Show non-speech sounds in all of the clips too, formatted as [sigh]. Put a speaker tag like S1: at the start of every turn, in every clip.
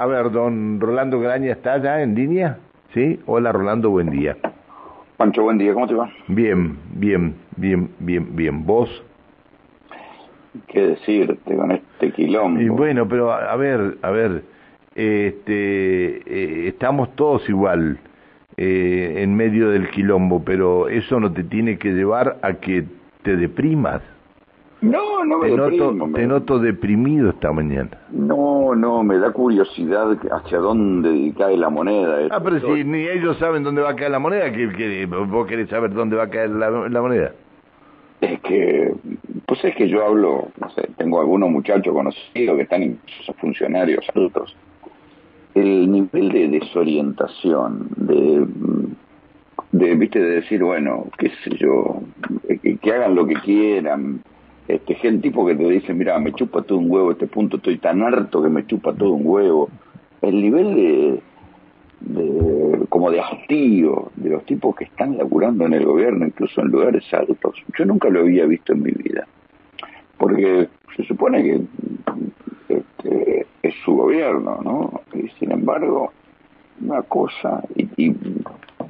S1: A ver, don Rolando Graña está ya en línea, ¿sí? Hola Rolando, buen día.
S2: Pancho, buen día, ¿cómo te va?
S1: Bien, bien, bien, bien, bien. ¿Vos?
S2: ¿Qué decirte con este quilombo?
S1: Y bueno, pero a, a ver, a ver, este, eh, estamos todos igual eh, en medio del quilombo, pero eso no te tiene que llevar a que te deprimas.
S2: No, no me
S1: Te noto,
S2: deprimo, me-
S1: te noto deprimido esta mañana.
S2: No, no, me da curiosidad hacia dónde cae la moneda.
S1: Ah, pero si ni ellos saben dónde va a caer la moneda, que, que vos querés saber dónde va a caer la, la moneda.
S2: Es que, pues es que yo hablo, no sé, tengo algunos muchachos conocidos que están incluso funcionarios altos. El nivel de desorientación, de, de, viste, de decir, bueno, qué sé yo, que, que hagan lo que quieran. Este, gente tipo que te dice, mira, me chupa todo un huevo este punto, estoy tan harto que me chupa todo un huevo. El nivel de, de como de hastío de los tipos que están laburando en el gobierno, incluso en lugares altos. Yo nunca lo había visto en mi vida. Porque se supone que este, es su gobierno, ¿no? Y sin embargo, una cosa,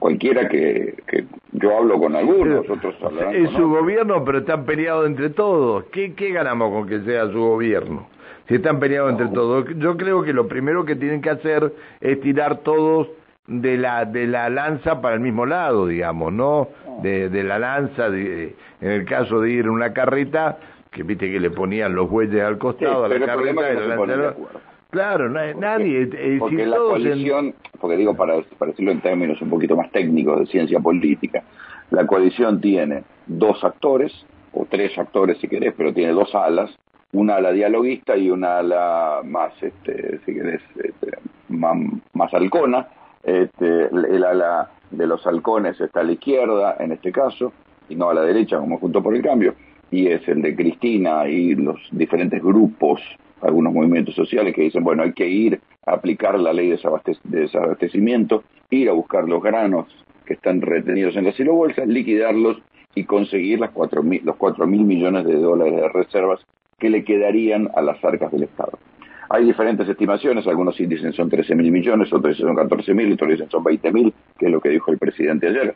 S2: cualquiera que, que yo hablo con algunos, otros hablarán
S1: Es
S2: con
S1: su
S2: otros.
S1: gobierno, pero están peleados entre todos. ¿Qué, ¿Qué ganamos con que sea su gobierno? Si están peleados entre todos. Yo creo que lo primero que tienen que hacer es tirar todos de la de la lanza para el mismo lado, digamos, ¿no? De, de la lanza, de, en el caso de ir en una carreta, que viste que le ponían los bueyes al costado
S2: Sí,
S1: a la
S2: pero el problema
S1: carreta
S2: es que
S1: la
S2: no se ponen de
S1: lanza-
S2: acuerdo.
S1: Claro, no hay- nadie. eh,
S2: Porque
S1: si
S2: la
S1: en-
S2: coalición, porque digo para, para decirlo en términos un poquito más técnicos de ciencia política, la coalición tiene dos actores, o tres actores si querés, pero tiene dos alas, una ala dialoguista y una ala más, este, si querés, este, más, más halcona. Este, el ala de los halcones está a la izquierda, en este caso, y no a la derecha, como junto por el cambio, y es el de Cristina y los diferentes grupos, algunos movimientos sociales que dicen, bueno, hay que ir a aplicar la ley de desabastec- de desabastecimiento, ir a buscar los granos que están retenidos en las silobolsas, liquidarlos y conseguir las cuatro mil, los cuatro mil millones de dólares de reservas que le quedarían a las arcas del Estado. Hay diferentes estimaciones, algunos sí dicen son 13 mil millones, otros dicen son 14 mil, otros dicen son 20 mil, que es lo que dijo el presidente ayer.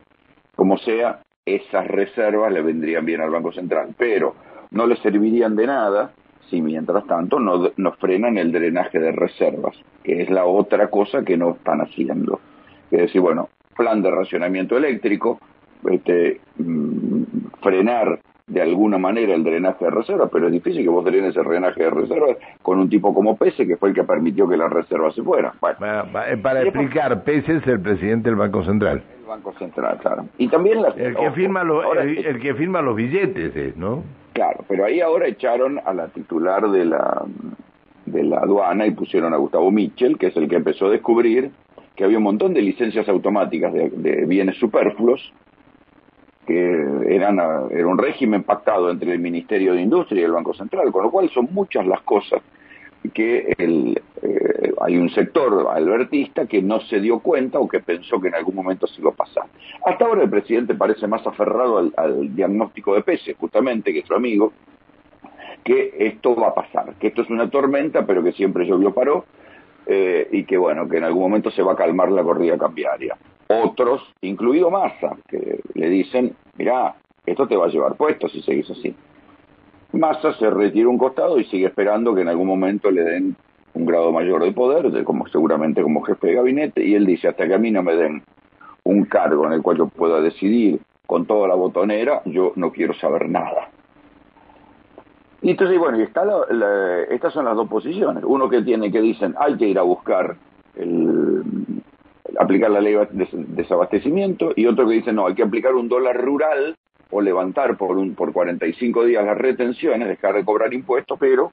S2: Como sea, esas reservas le vendrían bien al Banco Central, pero no le servirían de nada si mientras tanto no, no frenan el drenaje de reservas, que es la otra cosa que no están haciendo. Es decir, bueno, plan de racionamiento eléctrico, este, mm, frenar de alguna manera el drenaje de reservas, pero es difícil que vos drenes el drenaje de reservas con un tipo como Pese, que fue el que permitió que las reservas se fueran. Bueno,
S1: Para, explicar, Pese es el presidente del Banco Central.
S2: el Banco Central, claro. Y también las...
S1: El que firma los, el, el que firma los billetes es, ¿no?
S2: Claro, pero ahí ahora echaron a la titular de la, de la aduana y pusieron a Gustavo Mitchell, que es el que empezó a descubrir que había un montón de licencias automáticas de, de bienes superfluos, que eran era un régimen pactado entre el Ministerio de Industria y el Banco Central, con lo cual son muchas las cosas que el, eh, hay un sector albertista que no se dio cuenta o que pensó que en algún momento se iba a pasar. Hasta ahora el presidente parece más aferrado al, al diagnóstico de Pese, justamente, que es su amigo, que esto va a pasar, que esto es una tormenta, pero que siempre llovió paró, eh, y que bueno, que en algún momento se va a calmar la corrida cambiaria. Otros, incluido Massa, que le dicen, mirá, esto te va a llevar puesto si seguís así. Massa se retira un costado y sigue esperando que en algún momento le den un grado mayor de poder, de como seguramente como jefe de gabinete, y él dice, hasta que a mí no me den un cargo en el cual yo pueda decidir con toda la botonera, yo no quiero saber nada. Y entonces, bueno, y estas son las dos posiciones. Uno que tiene que dicen, hay que ir a buscar el, aplicar la ley de des- desabastecimiento, y otro que dice, no, hay que aplicar un dólar rural o levantar por, un, por 45 días las retenciones, dejar de cobrar impuestos, pero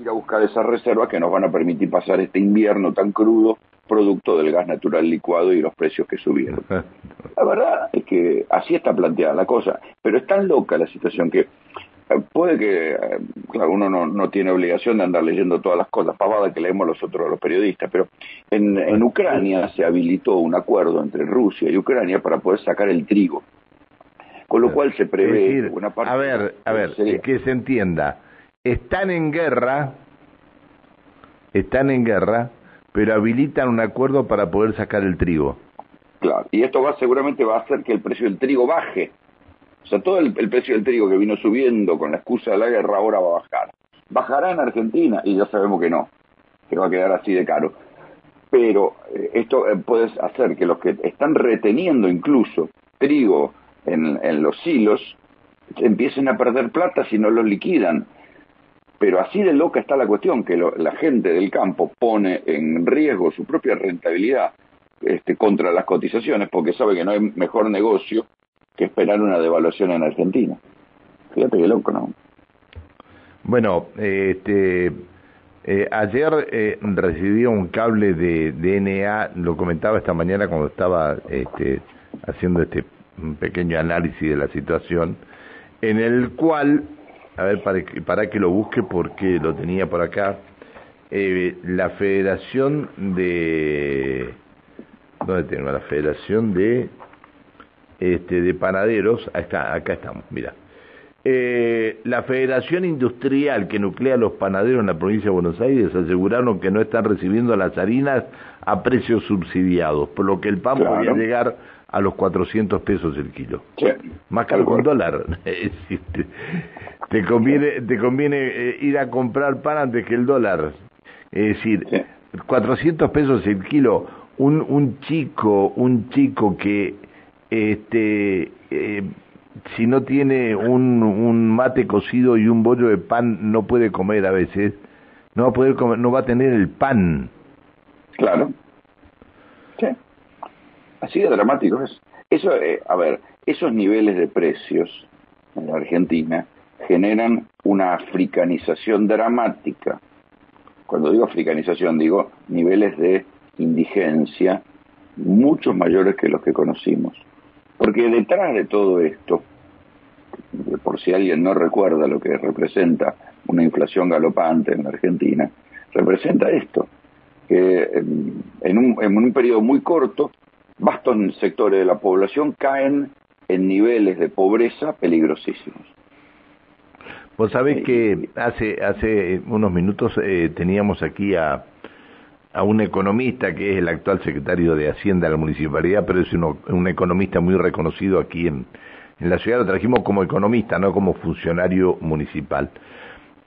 S2: ir a buscar esas reservas que nos van a permitir pasar este invierno tan crudo, producto del gas natural licuado y los precios que subieron. [laughs] La verdad es que así está planteada la cosa, pero es tan loca la situación que puede que, eh, claro, uno no, no tiene obligación de andar leyendo todas las cosas pavadas que leemos los otros los periodistas, pero en, en Ucrania se habilitó un acuerdo entre Rusia y Ucrania para poder sacar el trigo, con lo cual se prevé
S1: decir,
S2: una parte...
S1: a ver, a ver,
S2: sería-
S1: que se entienda. Están en guerra, están en guerra pero habilitan un acuerdo para poder sacar el trigo.
S2: Claro, y esto va seguramente va a hacer que el precio del trigo baje. O sea, todo el, precio del trigo que vino subiendo con la excusa de la guerra ahora va a bajar. Bajará en Argentina y ya sabemos que no, que va a quedar así de caro. Pero eh, esto eh, puede hacer que los que están reteniendo incluso trigo en, los silos empiecen a perder plata si no los liquidan. Pero así de loca está la cuestión, que la gente del campo pone en riesgo su propia rentabilidad este, contra las cotizaciones porque sabe que no hay mejor negocio que esperar una devaluación en Argentina. Fíjate qué loco, ¿no?
S1: Bueno, este, eh, ayer eh, recibí un cable de DNA, lo comentaba esta mañana cuando estaba este, haciendo este pequeño análisis de la situación, en el cual, a ver, para, para que lo busque porque lo tenía por acá, eh, la Federación de... ¿Dónde tengo? La Federación de este, de Panaderos, acá, acá estamos, mira. Eh, la Federación Industrial que nuclea a los panaderos en la provincia de Buenos Aires aseguraron que no están recibiendo las harinas a precios subsidiados, por lo que el pan podría llegar a los 400 pesos el kilo. Más caro que un dólar. [laughs] te, conviene, te conviene eh, ir a comprar pan antes que el dólar. Es decir, 400 pesos el kilo. Un, un chico, un chico que este eh, si no tiene un, mate cocido y un bollo de pan no puede comer a veces. No va a poder comer, no va a tener el pan.
S2: Claro. Sí. Así de dramático es. Eso eh, a ver esos niveles de precios en la Argentina generan una africanización dramática. Cuando digo africanización digo niveles de indigencia muchos mayores que los que conocimos porque detrás de todo esto, por si alguien no recuerda lo que representa una inflación galopante en la Argentina, representa esto, que en un, en un periodo muy corto, vastos sectores de la población caen en niveles de pobreza peligrosísimos.
S1: Vos sabés que hace, hace unos minutos eh, teníamos aquí a a un economista que es el actual secretario de Hacienda de la municipalidad, pero es un economista muy reconocido aquí en, la ciudad, lo trajimos como economista, no como funcionario municipal.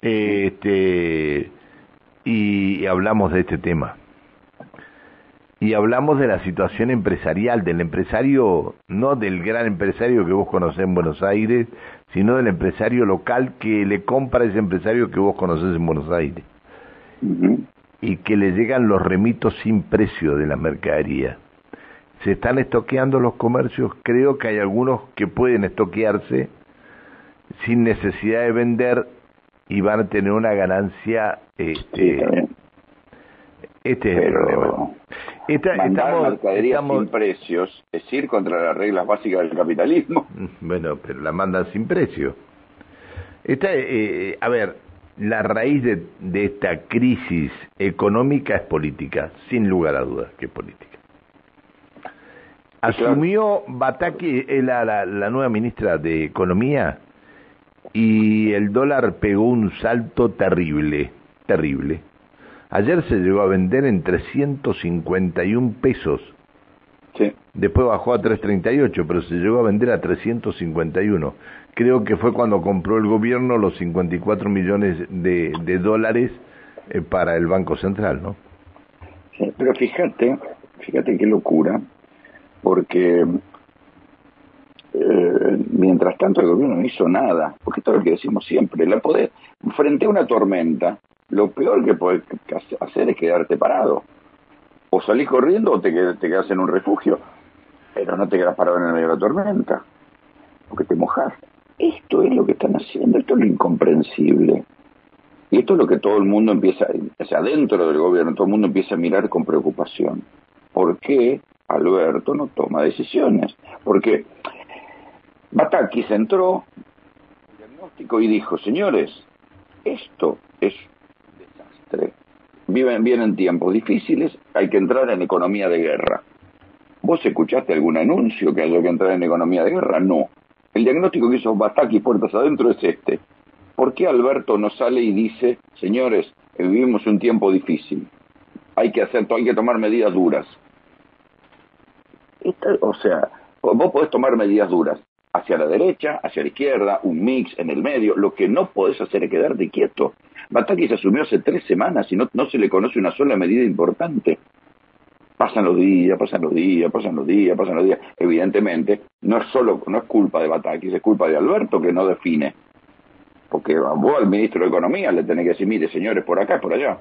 S1: Este, y hablamos de este tema. Y hablamos de la situación empresarial, del empresario, no del gran empresario que vos conocés en Buenos Aires, sino del empresario local que le compra a ese empresario que vos conocés en Buenos Aires y que le llegan los remitos sin precio de la mercadería. Se están estoqueando los comercios, creo que hay algunos que pueden estoquearse sin necesidad de vender y van a tener una ganancia este
S2: este es el problema. Esta, mandar mercadería sin precios es ir contra las reglas básicas del capitalismo. [laughs]
S1: Bueno, pero la mandan sin precio. Esta, eh, a ver, la raíz de, esta crisis económica es política, sin lugar a dudas que es política. Asumió Bataki, la, la, nueva ministra de Economía, y el dólar pegó un salto terrible, terrible. Ayer se llegó a vender en 351 pesos. Sí. Después bajó a 338, pero se llegó a vender a 351 creo que fue cuando compró el gobierno los 54 millones de, de dólares eh, para el Banco Central, ¿no?
S2: Sí, pero fíjate, fíjate qué locura, porque eh, mientras tanto el gobierno no hizo nada, porque esto es lo que decimos siempre, la poder, frente a una tormenta, lo peor que puedes hacer es quedarte parado. O salís corriendo o te, te quedas en un refugio, pero no te quedas parado en el medio de la tormenta, porque te mojas. Esto es lo que están haciendo, esto es lo incomprensible. Y esto es lo que todo el mundo empieza, o sea, dentro del gobierno, todo el mundo empieza a mirar con preocupación. ¿Por qué Alberto no toma decisiones? Porque Batakis entró diagnóstico y dijo, señores, esto es. Viven, vienen tiempos difíciles, hay que entrar en economía de guerra. ¿Vos escuchaste algún anuncio que haya que entrar en economía de guerra? No. El diagnóstico que hizo Bataki puertas adentro es este. ¿Por qué Alberto no sale y dice, señores, vivimos un tiempo difícil? hay que hacer, hay que tomar medidas duras. o sea, vos podés tomar medidas duras hacia la derecha, hacia la izquierda, un mix en el medio. Lo que no podés hacer es quedarte quieto. Batakis asumió hace tres semanas y no, no se le conoce una sola medida importante. Pasan los días, pasan los días, pasan los días, pasan los días. Evidentemente, no es solo, no es culpa de Batakis, es culpa de Alberto que no define. Porque vos al ministro de Economía le tenés que decir, mire, señores, por acá, por allá.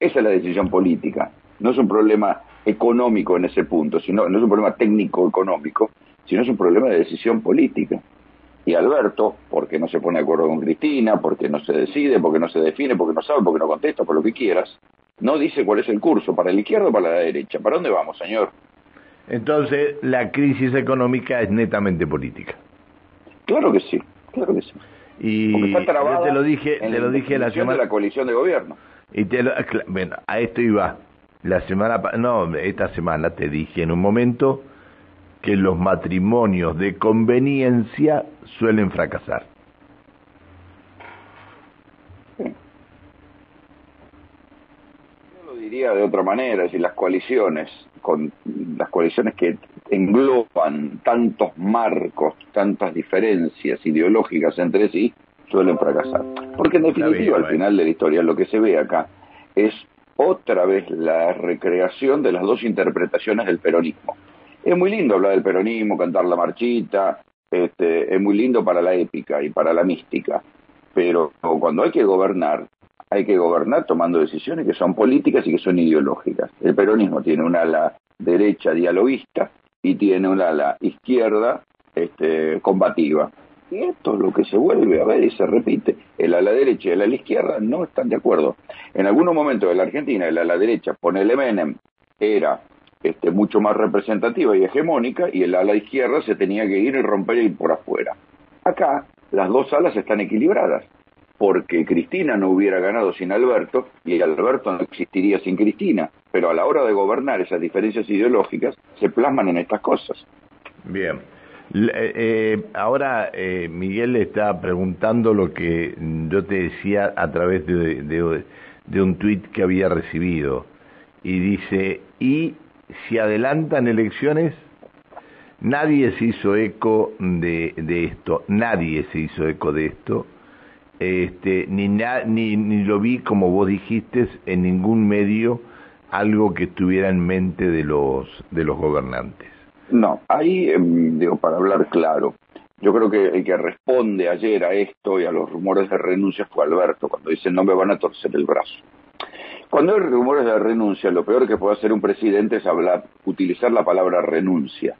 S2: Esa es la decisión política. No es un problema económico en ese punto, sino no es un problema técnico económico, sino es un problema de decisión política. Y Alberto, porque no se pone de acuerdo con Cristina, porque no se decide, porque no se define, porque no sabe, porque no contesta, por lo que quieras, no dice cuál es el curso, para la izquierda o para la derecha. ¿Para dónde vamos, señor?
S1: Entonces, la crisis económica es netamente política.
S2: Claro que sí, claro que sí.
S1: Y yo te lo dije, te lo dije la semana
S2: de la coalición de gobierno.
S1: Y te bueno, a esto iba. La semana, no, esta semana te dije en un momento que los matrimonios de conveniencia suelen fracasar.
S2: Yo lo diría de otra manera, es decir, las coaliciones, con las coaliciones que engloban tantos marcos, tantas diferencias ideológicas entre sí, suelen fracasar. Porque en definitiva, al final de la historia, lo que se ve acá es otra vez la recreación de las dos interpretaciones del peronismo. Es muy lindo hablar del peronismo, cantar la marchita, este, es muy lindo para la épica y para la mística, pero cuando hay que gobernar, hay que gobernar tomando decisiones que son políticas y que son ideológicas. El peronismo tiene un ala derecha dialoguista y tiene un ala izquierda este, combativa. Y esto es lo que se vuelve a ver y se repite. El ala derecha y el ala izquierda no están de acuerdo. En algunos momentos de la Argentina, el ala derecha, ponele Menem, era este, mucho más representativa y hegemónica, y el ala izquierda se tenía que ir y romper y ir por afuera. Acá las dos alas están equilibradas, porque Cristina no hubiera ganado sin Alberto y Alberto no existiría sin Cristina, pero a la hora de gobernar esas diferencias ideológicas se plasman en estas cosas.
S1: Bien. Eh, eh, ahora eh, Miguel está preguntando lo que yo te decía a través de, de un tuit que había recibido y dice, y si adelantan elecciones, nadie se hizo eco de, esto, nadie se hizo eco de esto, este, ni, ni, lo vi, como vos dijiste, en ningún medio algo que estuviera en mente de los, de los gobernantes.
S2: No, ahí, em, digo, para hablar claro, yo creo que el que responde ayer a esto y a los rumores de renuncia fue Alberto, cuando dice no me van a torcer el brazo. Cuando hay rumores de renuncia, lo peor que puede hacer un presidente es hablar, utilizar la palabra renuncia.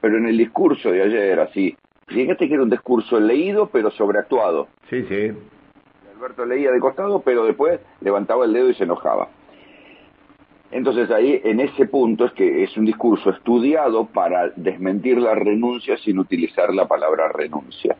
S2: Pero en el discurso de ayer, así, fíjate que era un discurso leído pero sobreactuado.
S1: Sí, sí.
S2: Alberto leía de costado, pero después levantaba el dedo y se enojaba. Entonces ahí, en ese punto, es que es un discurso estudiado para desmentir la renuncia sin utilizar la palabra renuncia.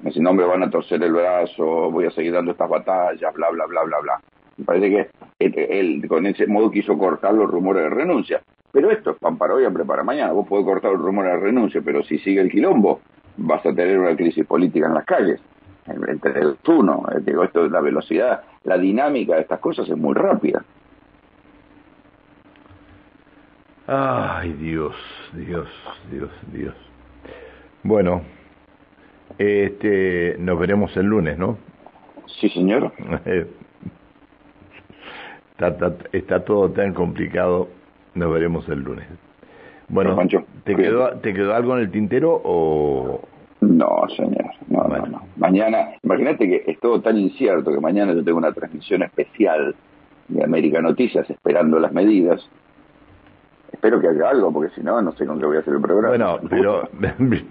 S2: Me dice, no me van a torcer el brazo, voy a seguir dando estas batallas, bla, bla, bla, bla, bla. Me parece que él, con ese modo quiso cortar los rumores de renuncia. Pero esto es pan para hoy, hambre para mañana. Vos podés cortar los rumores de renuncia, pero si sigue el quilombo, vas a tener una crisis política en las calles. Entre el uno, eh, digo, esto es la velocidad, la dinámica de estas cosas es muy rápida.
S1: Ay, Dios, Dios, Dios, Dios. Bueno, este, nos veremos el lunes, ¿no?
S2: Sí, señor. [laughs]
S1: Está, todo tan complicado, nos veremos el lunes. Bueno, ¿te, quedó, ¿te quedó algo en el tintero o...?
S2: No, señor, no, no, Mañana, imagínate que es todo tan incierto que mañana yo tengo una transmisión especial de América Noticias esperando las medidas. Espero que haga algo, porque si no, no sé con qué voy a hacer el programa.
S1: Bueno, pero... [laughs]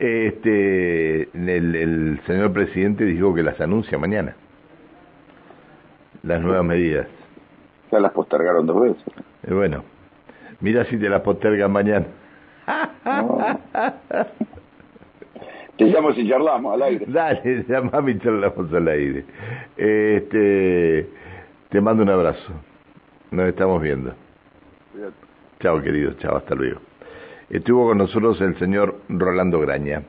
S1: este, el, el señor presidente dijo que las anuncia mañana las nuevas medidas.
S2: Ya las postergaron dos veces.
S1: Eh, bueno, mira si te las postergan mañana. [laughs]
S2: Te llamo si charlamos al aire.
S1: Dale, [laughs] llamame y charlamos al aire. Este, te mando un abrazo. Nos estamos viendo. Chao, querido. Chao, hasta luego. Estuvo con nosotros el señor Rolando Graña.